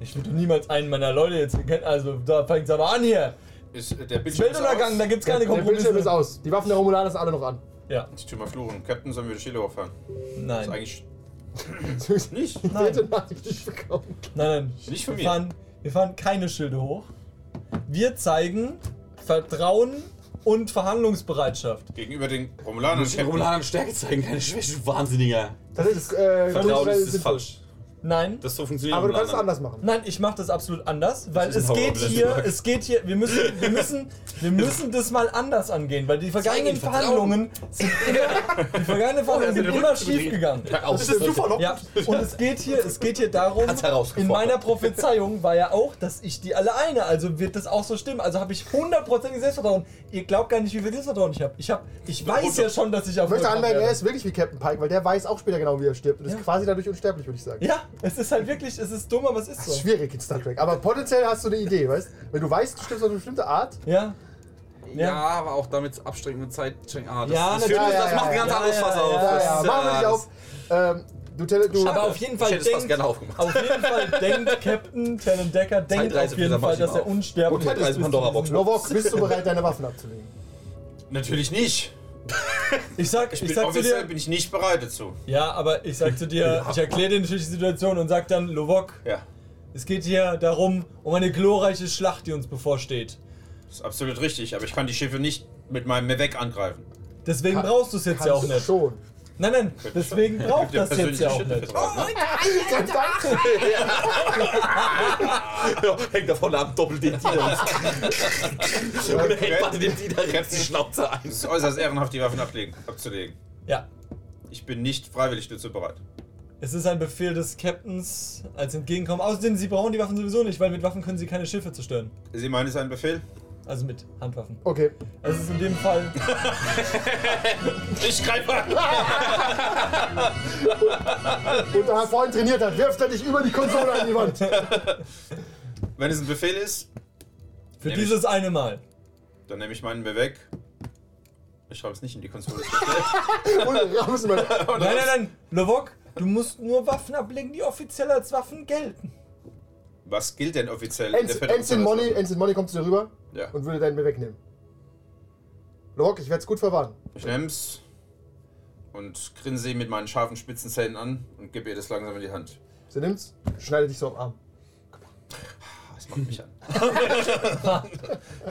[SPEAKER 5] Ich würde niemals einen meiner Leute jetzt kennen. Also, da fängt es aber an hier.
[SPEAKER 6] Ist äh, der Bildschirm aus?
[SPEAKER 5] da gibt's keine
[SPEAKER 3] Der Bildschirm ist
[SPEAKER 5] Kompromisse.
[SPEAKER 3] aus. Die Waffen der Romulaner sind alle noch an.
[SPEAKER 5] Ja,
[SPEAKER 6] Ich tu mal fluchen. Captain, sollen wir die Schiele hochfahren? Das ist
[SPEAKER 5] nein.
[SPEAKER 6] eigentlich nicht.
[SPEAKER 5] Nein.
[SPEAKER 3] Bitte Nachricht nicht bekommen.
[SPEAKER 5] Nein, nein.
[SPEAKER 6] Nicht von
[SPEAKER 5] wir
[SPEAKER 6] mir.
[SPEAKER 5] Fahren, wir fahren keine Schilde hoch. Wir zeigen Vertrauen und Verhandlungsbereitschaft.
[SPEAKER 6] Gegenüber den Romulanern.
[SPEAKER 2] Den Romulanern Stärke zeigen, keine Schwäche, du Wahnsinniger.
[SPEAKER 3] Das ist äh,
[SPEAKER 2] Vertrauen
[SPEAKER 3] kulturell
[SPEAKER 2] ist, ist
[SPEAKER 3] sinnvoll.
[SPEAKER 2] falsch.
[SPEAKER 5] Nein.
[SPEAKER 2] Das so funktioniert
[SPEAKER 3] Aber du kannst es anders machen.
[SPEAKER 5] Nein, ich mache das absolut anders, weil es geht hier, es geht hier, wir müssen, wir müssen, wir müssen das mal anders angehen, weil die vergangenen. Verhandlungen sind immer, die vergangenen Verhandlungen sind
[SPEAKER 2] den
[SPEAKER 5] immer schief gegangen.
[SPEAKER 2] Das ist super
[SPEAKER 5] Ja, und es geht hier, es geht hier darum, in meiner Prophezeiung war ja auch, dass ich die alle eine, also wird das auch so stimmen. Also habe ich hundertprozentiges Selbstvertrauen. Ihr glaubt gar nicht, wie viel Selbstvertrauen ich habe. Ich habe, ich weiß ja schon, dass ich auf
[SPEAKER 3] Ich möchte anmerken, er ist wirklich wie Captain Pike, weil der weiß auch später genau, wie er stirbt. Und ist
[SPEAKER 5] Ja.
[SPEAKER 3] quasi dadurch unsterblich, würde ich sagen.
[SPEAKER 5] Ja, es ist halt wirklich, es ist dumm, aber es ist
[SPEAKER 3] Das ist
[SPEAKER 5] so.
[SPEAKER 3] schwierig in Star Trek. Aber potenziell hast du eine Idee, weißt Wenn du weißt, du stirbst auf eine bestimmte Art.
[SPEAKER 5] Ja.
[SPEAKER 2] Ja, aber auch damit abstrengende Zeit. Ah, das,
[SPEAKER 5] Ja,
[SPEAKER 2] das,
[SPEAKER 5] natürlich.
[SPEAKER 3] Ja,
[SPEAKER 2] das
[SPEAKER 3] ja,
[SPEAKER 2] macht ein
[SPEAKER 3] ja,
[SPEAKER 2] ganz
[SPEAKER 5] ja,
[SPEAKER 2] anderes
[SPEAKER 5] ja,
[SPEAKER 2] Fass
[SPEAKER 5] ja,
[SPEAKER 2] auf.
[SPEAKER 5] ja,
[SPEAKER 3] Ja,
[SPEAKER 2] Das
[SPEAKER 3] ja,
[SPEAKER 2] ist,
[SPEAKER 3] machen wir nicht auf. Ähm, du, du,
[SPEAKER 5] Aber auf jeden Fall
[SPEAKER 2] Ich hätte es fast
[SPEAKER 5] denkt,
[SPEAKER 2] gerne aufgemacht.
[SPEAKER 5] auf jeden Fall denkt Captain Talon Decker, denkt
[SPEAKER 2] Zeitreise
[SPEAKER 5] auf jeden Fall, dass er unsterblich
[SPEAKER 2] Und Zeitreise
[SPEAKER 5] ist. bis
[SPEAKER 2] Pandora Box.
[SPEAKER 3] Novok, bist du bereit, deine Waffen abzulegen?
[SPEAKER 6] Natürlich nicht.
[SPEAKER 5] Ich sag,
[SPEAKER 6] Ich
[SPEAKER 5] ich,
[SPEAKER 6] bin
[SPEAKER 5] sag zu dir,
[SPEAKER 6] bin ich nicht bereit dazu.
[SPEAKER 5] ja, aber ich sag zu dir, ich erkläre dir natürlich die Situation und sag dann, Lovok,
[SPEAKER 6] Ja.
[SPEAKER 5] es geht hier darum, um eine glorreiche Schlacht, die uns bevorsteht.
[SPEAKER 6] Das ist absolut richtig, aber ich kann die Schiffe nicht mit meinem Mewek angreifen.
[SPEAKER 5] Deswegen brauchst du es jetzt ja auch nicht.
[SPEAKER 3] Schon.
[SPEAKER 5] Nein, nein, deswegen braucht das jetzt ja auch nicht.
[SPEAKER 6] Schiffe drauf, ne?
[SPEAKER 2] Ja, hängt davon ab, doppelt den Diener. Und hält beide den Diener jetzt die Schnauze ein.
[SPEAKER 6] Es ist äußerst ehrenhaft, die Waffen ablegen, abzulegen.
[SPEAKER 5] Ja,
[SPEAKER 6] Ich bin nicht freiwillig dazu bereit.
[SPEAKER 5] Es ist ein Befehl des Captains als Entgegenkommen. Außerdem, sie brauchen die Waffen sowieso nicht, weil mit Waffen können sie keine Schiffe zerstören.
[SPEAKER 6] Sie meinen, es ist ein Befehl?
[SPEAKER 5] Also mit Handwaffen.
[SPEAKER 3] Okay.
[SPEAKER 5] Es ist in dem Fall.
[SPEAKER 6] Ich greife an!
[SPEAKER 3] Und da er vorhin trainiert hat, wirft er dich über die Konsole an die Wand.
[SPEAKER 6] Wenn es ein Befehl ist,
[SPEAKER 5] Für dieses eine Mal.
[SPEAKER 6] dann nehme ich meinen mir weg. Ich schreibe es nicht in die Konsole.
[SPEAKER 3] Und raus.
[SPEAKER 5] Nein, nein, nein, Lovok, du musst nur Waffen ablegen, die offiziell als Waffen gelten.
[SPEAKER 6] Was gilt denn offiziell in der
[SPEAKER 3] Ensign Money, Money kommt zu dir rüber
[SPEAKER 6] Ja.
[SPEAKER 3] und würde deinen mir wegnehmen. Lorok, ich werde es gut verwahren.
[SPEAKER 6] Ich nehm's und grinse sie mit meinen scharfen Spitzenzähnen an und gebe ihr das langsam in die Hand.
[SPEAKER 3] Sie nimmt's, schneidet dich so am Arm.
[SPEAKER 6] Das macht mich an.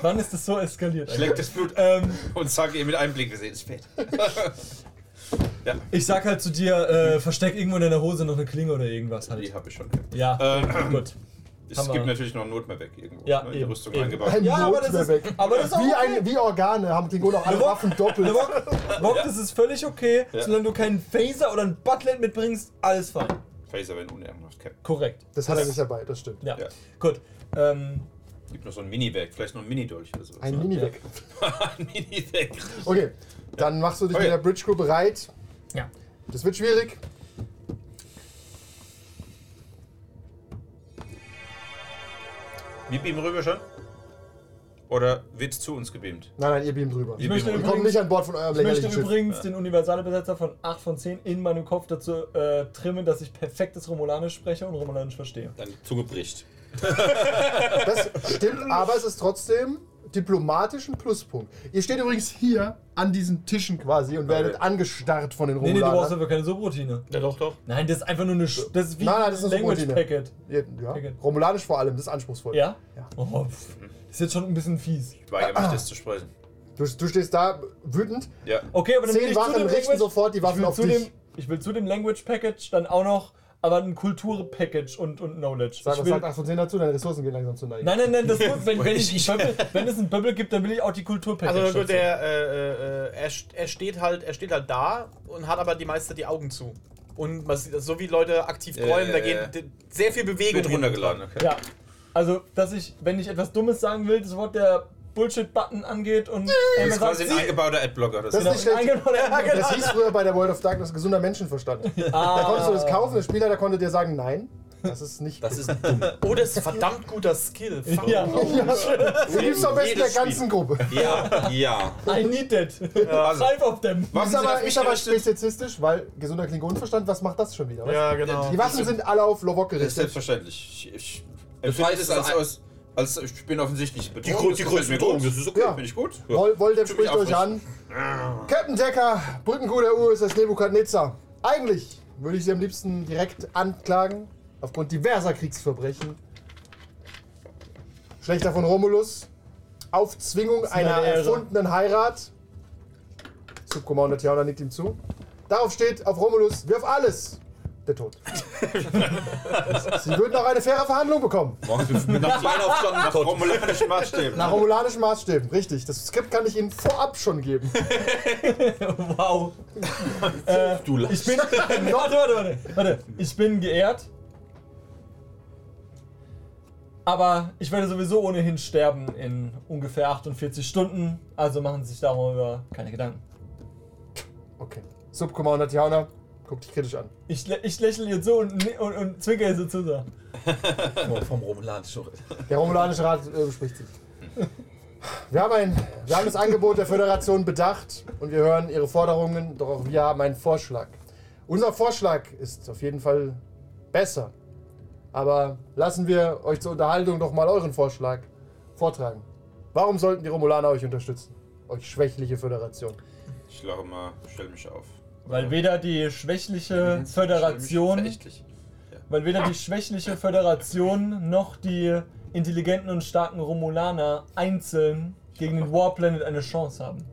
[SPEAKER 5] Wann ist das so eskaliert?
[SPEAKER 6] Ich leck das Blut
[SPEAKER 5] Ähm,
[SPEAKER 6] und sage ihr mit einem Blick, wir sehen es spät. ja,
[SPEAKER 5] ich sag halt zu dir, äh, versteck irgendwo in deiner Hose noch eine Klinge oder irgendwas halt.
[SPEAKER 6] die habe ich schon.
[SPEAKER 5] Ja,
[SPEAKER 6] Ähm,
[SPEAKER 5] gut.
[SPEAKER 6] Es
[SPEAKER 5] wir.
[SPEAKER 6] gibt natürlich noch ein Notmehr irgendwo.
[SPEAKER 5] Ja,
[SPEAKER 6] ne, die Rüstung
[SPEAKER 5] eben.
[SPEAKER 6] eingebaut.
[SPEAKER 3] Ein
[SPEAKER 5] Ja, aber das ist-
[SPEAKER 3] weg.
[SPEAKER 5] aber das ist auch
[SPEAKER 3] wie,
[SPEAKER 5] okay.
[SPEAKER 3] ein, wie Organe haben Klingonen auch alle Waffen doppelt.
[SPEAKER 5] Lovok, das ist völlig okay, solange du keinen Phaser oder einen Butlet mitbringst, alles fein.
[SPEAKER 6] Phaser, wenn unehrenhaft, Cap.
[SPEAKER 5] Korrekt.
[SPEAKER 3] Das hat er nicht dabei, das stimmt.
[SPEAKER 5] Ja,
[SPEAKER 6] Ja.
[SPEAKER 5] gut. Ähm,
[SPEAKER 6] Gibt noch so ein Mini-Weg, vielleicht noch ein Mini-Dolch oder so.
[SPEAKER 3] Ein Mini weg.
[SPEAKER 6] ein Mini-Weg.
[SPEAKER 3] Okay, dann machst du dich
[SPEAKER 6] Okay.
[SPEAKER 3] mit der Bridge Crew bereit.
[SPEAKER 5] ja.
[SPEAKER 3] Das wird schwierig.
[SPEAKER 6] Wir beamen rüber schon? Oder wird zu uns gebeamt?
[SPEAKER 3] Nein, nein, ihr beamt drüber.
[SPEAKER 6] Ich
[SPEAKER 5] möchte übrigens-
[SPEAKER 3] nicht an Bord von eurem
[SPEAKER 5] Ich möchte
[SPEAKER 3] lächerlichen Schiff.
[SPEAKER 5] übrigens den Universalbesetzer von 8 von 10 in meinem Kopf dazu äh, trimmen, dass ich perfektes Romulanisch spreche und Romulanisch verstehe.
[SPEAKER 2] Deine Zunge bricht.
[SPEAKER 3] Das stimmt, aber es ist trotzdem diplomatisch ein Pluspunkt. Ihr steht übrigens hier an diesen Tischen quasi und werdet angestarrt von den
[SPEAKER 5] Nee, nee, du brauchst
[SPEAKER 3] Romulanern.
[SPEAKER 5] aber keine Subroutine.
[SPEAKER 2] Ja, doch, doch.
[SPEAKER 5] Nein, das ist einfach nur eine. Sch das ist wie
[SPEAKER 3] Nein, nein, das ist eine
[SPEAKER 5] Language
[SPEAKER 3] Subroutine.
[SPEAKER 5] Packet.
[SPEAKER 3] Ja,
[SPEAKER 5] Okay.
[SPEAKER 3] Romulanisch vor allem, das ist anspruchsvoll.
[SPEAKER 5] Ja?
[SPEAKER 3] Ja.
[SPEAKER 5] Oh, pff. Das ist jetzt schon ein bisschen fies.
[SPEAKER 6] Ich weigere mich, das zu sprechen.
[SPEAKER 3] Du, du stehst da wütend.
[SPEAKER 6] Ja.
[SPEAKER 5] Okay, aber dann will
[SPEAKER 3] Zehn
[SPEAKER 5] ich zu
[SPEAKER 3] Wachen
[SPEAKER 5] dem
[SPEAKER 3] richten
[SPEAKER 5] Language,
[SPEAKER 3] sofort die
[SPEAKER 5] ich
[SPEAKER 3] Waffen
[SPEAKER 5] will
[SPEAKER 3] auf
[SPEAKER 5] zu
[SPEAKER 3] dich.
[SPEAKER 5] dem, Ich will zu dem Language Package dann auch noch, aber ein Kultur-Package und, und Knowledge.
[SPEAKER 3] Sag,
[SPEAKER 5] ich
[SPEAKER 3] was
[SPEAKER 5] will,
[SPEAKER 3] sagt 8 von 10 dazu? Deine Ressourcen gehen langsam zu neigen.
[SPEAKER 5] nein, nein, nein, das muss, wenn, wenn, ich, Bubble, wenn es ein Bubble gibt, dann will ich auch die Kultur-Package.
[SPEAKER 4] Also gut, der, äh, äh, er, st- er steht halt, er steht halt da und hat aber die meiste die Augen zu. Und man sieht, so wie Leute aktiv
[SPEAKER 6] Ja,
[SPEAKER 4] träumen,
[SPEAKER 6] ja,
[SPEAKER 4] da geht sehr viel Bewegung.
[SPEAKER 6] Wird runtergeladen, okay.
[SPEAKER 5] Ja. Also, dass ich, wenn ich etwas Dummes sagen will, das Wort der Bullshit-Button angeht und
[SPEAKER 6] Das ist quasi ein eingebauter Adblocker. Das
[SPEAKER 3] Das
[SPEAKER 6] ist
[SPEAKER 3] nicht schlecht.
[SPEAKER 5] ja.
[SPEAKER 3] Das hieß früher bei der World of Darkness gesunder Menschenverstand. Da konntest du das kaufen, der Spieler, der konnte dir sagen, nein, das ist nicht.
[SPEAKER 2] Das ist dumm.
[SPEAKER 4] Oh, das ist ein verdammt guter Skill. Fuck.
[SPEAKER 5] Ja,
[SPEAKER 3] Du gibst am besten der ganzen Gruppe.
[SPEAKER 2] Ja, ja.
[SPEAKER 5] I need that.
[SPEAKER 6] Also,
[SPEAKER 5] Five of them.
[SPEAKER 6] Waffen
[SPEAKER 3] Ist aber, ist aber
[SPEAKER 6] gerichtet.
[SPEAKER 3] speziesistisch, weil gesunder Klingonenverstand, was macht das schon wieder? Was?
[SPEAKER 4] Ja, genau.
[SPEAKER 3] Die Waffen sind alle auf Lovok
[SPEAKER 6] Das ist
[SPEAKER 3] gerichtet.
[SPEAKER 6] selbstverständlich. Ich, ich
[SPEAKER 2] Das
[SPEAKER 6] empfinde
[SPEAKER 2] heißt,
[SPEAKER 6] es als,
[SPEAKER 2] ist
[SPEAKER 6] als, als ich bin offensichtlich
[SPEAKER 2] Die,
[SPEAKER 6] das
[SPEAKER 2] die
[SPEAKER 6] gefällt
[SPEAKER 2] größte
[SPEAKER 6] mir
[SPEAKER 2] Bedrohung,
[SPEAKER 6] gut.
[SPEAKER 2] das ist okay,
[SPEAKER 3] Ja.
[SPEAKER 2] finde ich gut.
[SPEAKER 3] Wol Voldemort
[SPEAKER 6] Tut mich
[SPEAKER 3] spricht euch an. Captain Decker, Brückenkuh der USS Nebukadnezar. Eigentlich würde ich sie am liebsten direkt anklagen, aufgrund diverser Kriegsverbrechen. Schlechter von Romulus, Aufzwingung einer
[SPEAKER 5] eine
[SPEAKER 3] erfundenen Heirat. Subcommander Tiana nickt ihm zu. Darauf steht auf Romulus, wirf alles. Der Tod. Sie würden auch eine faire Verhandlung bekommen.
[SPEAKER 2] Nach
[SPEAKER 6] Nach romulanischen Maßstäben.
[SPEAKER 3] Nach romulanischen Maßstäben, richtig. Das Skript kann ich Ihnen vorab schon geben.
[SPEAKER 5] Wow. äh,
[SPEAKER 2] Du
[SPEAKER 5] ich bin. warte, warte, warte, warte. Ich bin geehrt. Aber ich werde sowieso ohnehin sterben in ungefähr 48 Stunden. Also machen Sie sich darüber keine Gedanken.
[SPEAKER 3] Okay. Subcommander Tiana, guck dich kritisch an.
[SPEAKER 5] Ich, ich lächle jetzt so und, und, und zwinker ihr so zu. So.
[SPEAKER 2] vom Romulanischen.
[SPEAKER 3] Der romulanische Rat äh, bespricht sich. Wir haben, ein, wir haben das Angebot der Föderation bedacht und wir hören Ihre Forderungen, doch auch wir haben einen Vorschlag. Unser Vorschlag ist auf jeden Fall besser. Aber lassen wir euch zur Unterhaltung doch mal euren Vorschlag vortragen. Warum sollten die Romulaner euch unterstützen? Euch schwächliche Föderation.
[SPEAKER 6] Ich lache mal, stell mich auf.
[SPEAKER 5] Weil weder die schwächliche Föderation. Weil weder die schwächliche Föderation noch die intelligenten und starken Romulaner einzeln gegen den Warplanet eine Chance haben.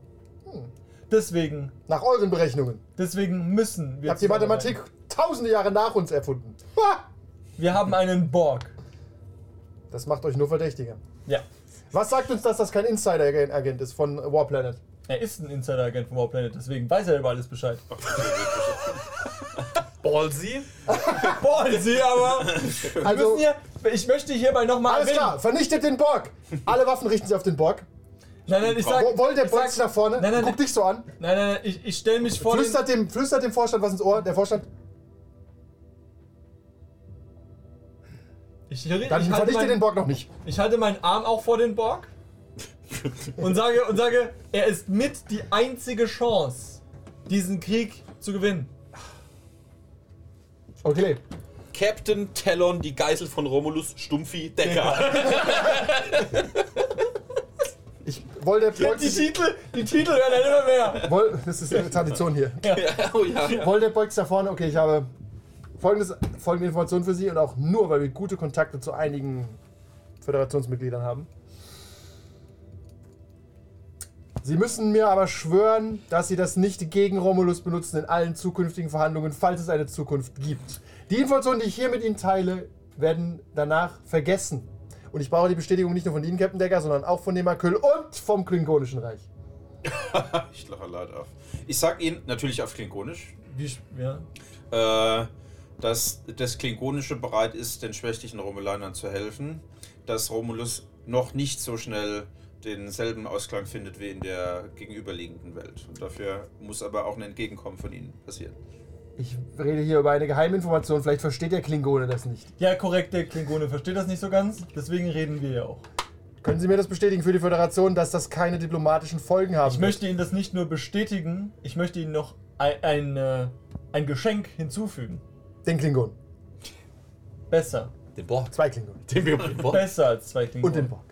[SPEAKER 5] Deswegen,
[SPEAKER 3] Nach euren Berechnungen.
[SPEAKER 5] deswegen müssen wir.
[SPEAKER 3] Ihr habt die
[SPEAKER 5] zusammenarbeiten.
[SPEAKER 3] Mathematik tausende Jahre nach uns erfunden. Ha!
[SPEAKER 5] Wir haben einen Borg.
[SPEAKER 3] Das macht euch nur verdächtiger.
[SPEAKER 5] Ja.
[SPEAKER 3] Was sagt uns, dass das kein Insider-Agent ist von Warplanet?
[SPEAKER 5] Er ist ein Insider-Agent von Warplanet, deswegen weiß er über alles Bescheid.
[SPEAKER 4] Ballsy.
[SPEAKER 5] Ballsy, aber wir
[SPEAKER 3] Also,
[SPEAKER 5] müssen hier, ich möchte hierbei nochmal
[SPEAKER 3] alles klar, vernichtet den Borg. Alle Waffen richten sich auf den Borg.
[SPEAKER 5] Nein, nein, ich sag,
[SPEAKER 3] Wo- Wollt der
[SPEAKER 5] ich
[SPEAKER 3] beugt
[SPEAKER 5] sag-
[SPEAKER 3] sich nach vorne,
[SPEAKER 5] Nein, nein,
[SPEAKER 3] guck dich so an,
[SPEAKER 5] Nein, nein, nein, ich, ich stelle mich vor
[SPEAKER 3] flüstert dem, flüstert dem Vorstand was ins Ohr. Der Vorstand,
[SPEAKER 5] ich, ich,
[SPEAKER 3] dann
[SPEAKER 5] halte
[SPEAKER 3] vernichtet
[SPEAKER 5] mein-
[SPEAKER 3] den Borg noch nicht.
[SPEAKER 5] Ich halte meinen Arm auch vor den Borg und sage, und sage, er ist mit die einzige Chance, diesen Krieg zu gewinnen.
[SPEAKER 3] Okay.
[SPEAKER 2] Captain Talon, die Geisel von Romulus, Stumpfi, Decker.
[SPEAKER 3] Ich, Wolde beugt
[SPEAKER 5] Die Titel, die Titel werden ja immer mehr.
[SPEAKER 3] Wol, das ist eine Tradition hier.
[SPEAKER 2] oh ja.
[SPEAKER 3] Beugt sich nach vorne. Okay, ich habe folgendes, folgende Information für Sie und auch nur, weil wir gute Kontakte zu einigen Föderationsmitgliedern haben. Sie müssen mir aber schwören, dass Sie das nicht gegen Romulus benutzen in allen zukünftigen Verhandlungen, falls es eine Zukunft gibt. Die Informationen, die ich hier mit Ihnen teile, werden danach vergessen. Und ich brauche die Bestätigung nicht nur von Ihnen, Captain Decker, sondern auch von dem Akyl und vom Klingonischen Reich.
[SPEAKER 6] Ich lache laut auf. Ich sag Ihnen natürlich auf Klingonisch,
[SPEAKER 5] Wie, ja.
[SPEAKER 6] äh, dass das Klingonische bereit ist, den schwächlichen Romulanern zu helfen, dass Romulus noch nicht so schnell denselben Ausklang findet wie in der gegenüberliegenden Welt. Und dafür muss aber auch ein Entgegenkommen von Ihnen passieren.
[SPEAKER 3] Ich rede hier über eine Geheiminformation, vielleicht versteht der Klingone das nicht.
[SPEAKER 5] ja, korrekt, der Klingone versteht das nicht so ganz, deswegen reden wir ja auch.
[SPEAKER 3] Können Sie mir das bestätigen für die Föderation, dass das keine diplomatischen Folgen haben
[SPEAKER 5] Ich möchte Ihnen das nicht nur bestätigen, ich möchte Ihnen noch ein, ein, äh, ein Geschenk hinzufügen.
[SPEAKER 3] wird? Den Klingon.
[SPEAKER 5] Besser.
[SPEAKER 2] Den Borg.
[SPEAKER 3] Zwei Klingonen.
[SPEAKER 2] Den wir den Borg.
[SPEAKER 5] Besser als zwei Klingonen.
[SPEAKER 3] Und den Borg.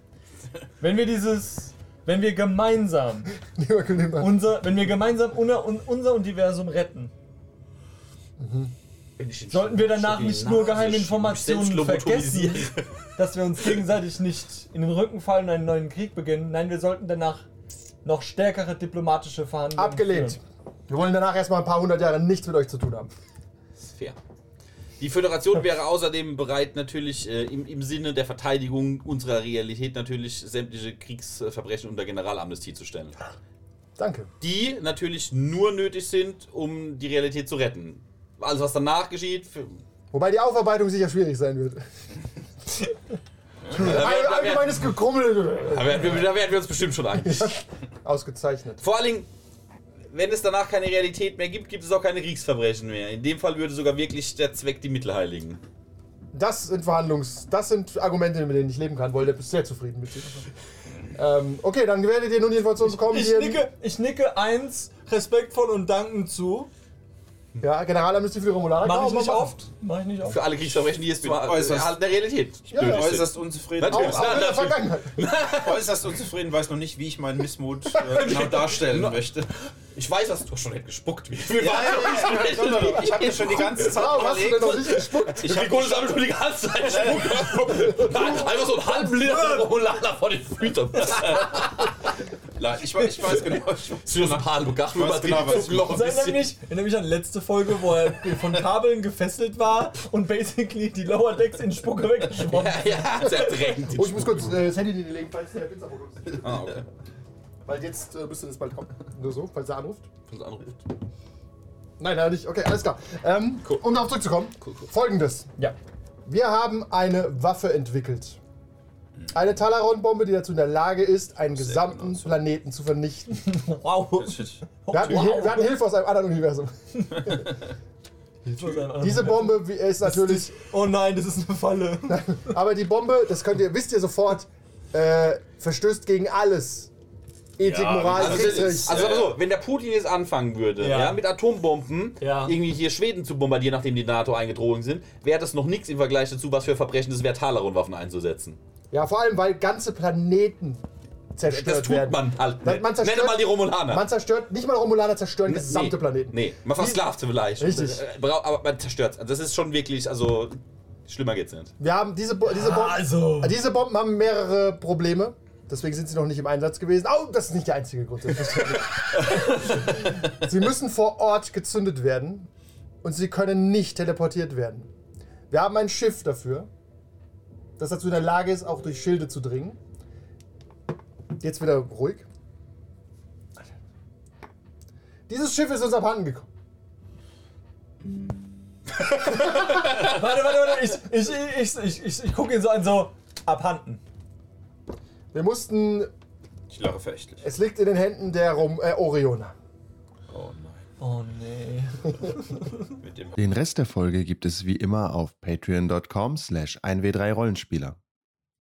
[SPEAKER 5] Wenn wir dieses, wenn wir gemeinsam unser, wenn wir gemeinsam unser, un- unser Universum retten, sollten wir danach nicht nur geheime Informationen vergessen, dass wir uns gegenseitig nicht in den Rücken fallen und einen neuen Krieg beginnen. Nein, wir sollten danach noch stärkere diplomatische Verhandlungen
[SPEAKER 3] Abgelehnt.
[SPEAKER 5] führen.
[SPEAKER 3] Wir wollen danach erstmal ein paar hundert Jahre nichts mit euch zu tun haben.
[SPEAKER 2] Fair. Die Föderation wäre außerdem bereit, natürlich äh, im, im Sinne der Verteidigung unserer Realität natürlich sämtliche Kriegsverbrechen unter Generalamnestie zu stellen.
[SPEAKER 3] Danke.
[SPEAKER 2] Die natürlich nur nötig sind, um die Realität zu retten. Alles, was danach geschieht,
[SPEAKER 3] Wobei die Aufarbeitung sicher schwierig sein wird.
[SPEAKER 2] da,
[SPEAKER 3] Allgemeines Gekrummel.
[SPEAKER 2] da, werden wir, wir uns bestimmt schon einig.
[SPEAKER 3] Ausgezeichnet.
[SPEAKER 2] Vor allen Dingen, wenn es danach keine Realität mehr gibt, gibt es auch keine Kriegsverbrechen mehr. In dem Fall würde sogar wirklich der Zweck die Mittel heiligen.
[SPEAKER 3] Das sind Verhandlungs... Das sind Argumente, mit denen ich leben kann. Wollte ist sehr zufrieden mit dir. ähm, okay, dann werdet ihr nun die Informationen bekommen.
[SPEAKER 5] Ich
[SPEAKER 3] die ihr-
[SPEAKER 5] nicke, ich nicke eins respektvoll und dankend zu.
[SPEAKER 3] Ja, Generalamnestie für die Romulaner.
[SPEAKER 5] Mach ich nicht
[SPEAKER 3] machen.
[SPEAKER 5] oft. Mach ich nicht oft.
[SPEAKER 2] Für alle Kriegsverbrechen, die es zu
[SPEAKER 6] äußerst-
[SPEAKER 2] erhalten der Realität
[SPEAKER 3] Ja,
[SPEAKER 2] nötig sind.
[SPEAKER 6] Äußerst unzufrieden.
[SPEAKER 2] Natürlich.
[SPEAKER 3] Auch, auch in der Vergangenheit.
[SPEAKER 6] Äußerst unzufrieden, weiß noch nicht, wie ich meinen Missmut äh, genau darstellen möchte.
[SPEAKER 2] Ich weiß, dass du schon nicht gespuckt wird.
[SPEAKER 6] Ich habe mir schon die ganze Zeit
[SPEAKER 3] Warum hast du denn noch nicht gespuckt?
[SPEAKER 2] Ich hab Kohle sammelt schon die ganze Zeit Spuck. Einfach so einen halben Liter Romulaner vor den Füßen.
[SPEAKER 6] Nein, Ich weiß, ich weiß genau. Ich
[SPEAKER 2] Zu so ein paar Lugach
[SPEAKER 6] Ich weiß genau,
[SPEAKER 5] Das erinnert
[SPEAKER 2] bisschen.
[SPEAKER 5] mich, erinnert mich an die letzte Folge, wo er von Kabeln gefesselt war und basically die Lower Decks in Spucke weggeschwommen
[SPEAKER 2] Ja, ja, zerdrängt.
[SPEAKER 3] Oh, ich muss kurz äh, das Handy in die legen, falls der ist.
[SPEAKER 2] Ah, okay.
[SPEAKER 3] Weil jetzt äh, müsste das bald kommen. Nur so, falls er anruft.
[SPEAKER 2] Uns anruft.
[SPEAKER 3] Nein, leider nicht. Okay, alles klar. Ähm,
[SPEAKER 2] Cool.
[SPEAKER 3] Um darauf zurückzukommen.
[SPEAKER 2] Cool, cool.
[SPEAKER 3] Folgendes.
[SPEAKER 5] Ja.
[SPEAKER 3] Wir haben eine Waffe entwickelt. Eine Talaron-Bombe, die dazu in der Lage ist, einen gesamten
[SPEAKER 2] genau so.
[SPEAKER 3] Planeten zu vernichten.
[SPEAKER 5] Wow.
[SPEAKER 3] Wir hatten, Hil- wir hatten Hilfe aus einem anderen Universum. Diese Bombe wie- ist natürlich.
[SPEAKER 5] Oh nein, das ist eine Falle.
[SPEAKER 3] Aber die Bombe, das könnt ihr, wisst ihr sofort, äh, verstößt gegen alles. Ethik,
[SPEAKER 6] Ja,
[SPEAKER 3] Moral,
[SPEAKER 2] Also,
[SPEAKER 3] Kriegsrecht.
[SPEAKER 2] also sag mal so, wenn der Putin jetzt anfangen würde,
[SPEAKER 5] Ja.
[SPEAKER 2] ja. mit Atombomben
[SPEAKER 5] Ja.
[SPEAKER 2] irgendwie hier Schweden zu bombardieren, nachdem die NATO eingedrungen sind, wäre das noch nichts im Vergleich dazu, was für Verbrechen es wäre, Talaron-Waffen einzusetzen.
[SPEAKER 3] Ja, vor allem, weil ganze Planeten zerstört
[SPEAKER 2] Das tut
[SPEAKER 3] werden.
[SPEAKER 2] man halt nicht.
[SPEAKER 3] man zerstört-
[SPEAKER 2] Nenne mal die Romulaner.
[SPEAKER 3] Man zerstört, nicht mal Romulaner zerstören gesamte
[SPEAKER 2] nee,
[SPEAKER 3] Planeten.
[SPEAKER 2] Nee, man versklavt sie vielleicht.
[SPEAKER 3] Richtig.
[SPEAKER 2] Äh, brau- Aber man zerstört Also das ist schon wirklich, also schlimmer geht's nicht.
[SPEAKER 3] Wir haben diese, Bo diese, Bomben,
[SPEAKER 5] Also.
[SPEAKER 3] diese Bomben haben mehrere Probleme. Deswegen sind sie noch nicht im Einsatz gewesen. Oh, das ist nicht der einzige Grund. sie müssen vor Ort gezündet werden und sie können nicht teleportiert werden. Wir haben ein Schiff dafür, das dazu in der Lage ist, auch durch Schilde zu dringen. Jetzt wieder ruhig. Dieses Schiff ist uns abhanden gekommen.
[SPEAKER 5] Warte, warte, warte. Ich, ich, ich, ich, ich, ich gucke ihn so an, so abhanden.
[SPEAKER 3] Wir mussten.
[SPEAKER 6] Ich lache verächtlich.
[SPEAKER 3] Es liegt in den Händen der Rom, äh, Oriona.
[SPEAKER 6] Oh nein.
[SPEAKER 5] Oh nee.
[SPEAKER 7] Den Rest der Folge gibt es wie immer auf patreon.com slash 1w3rollenspieler.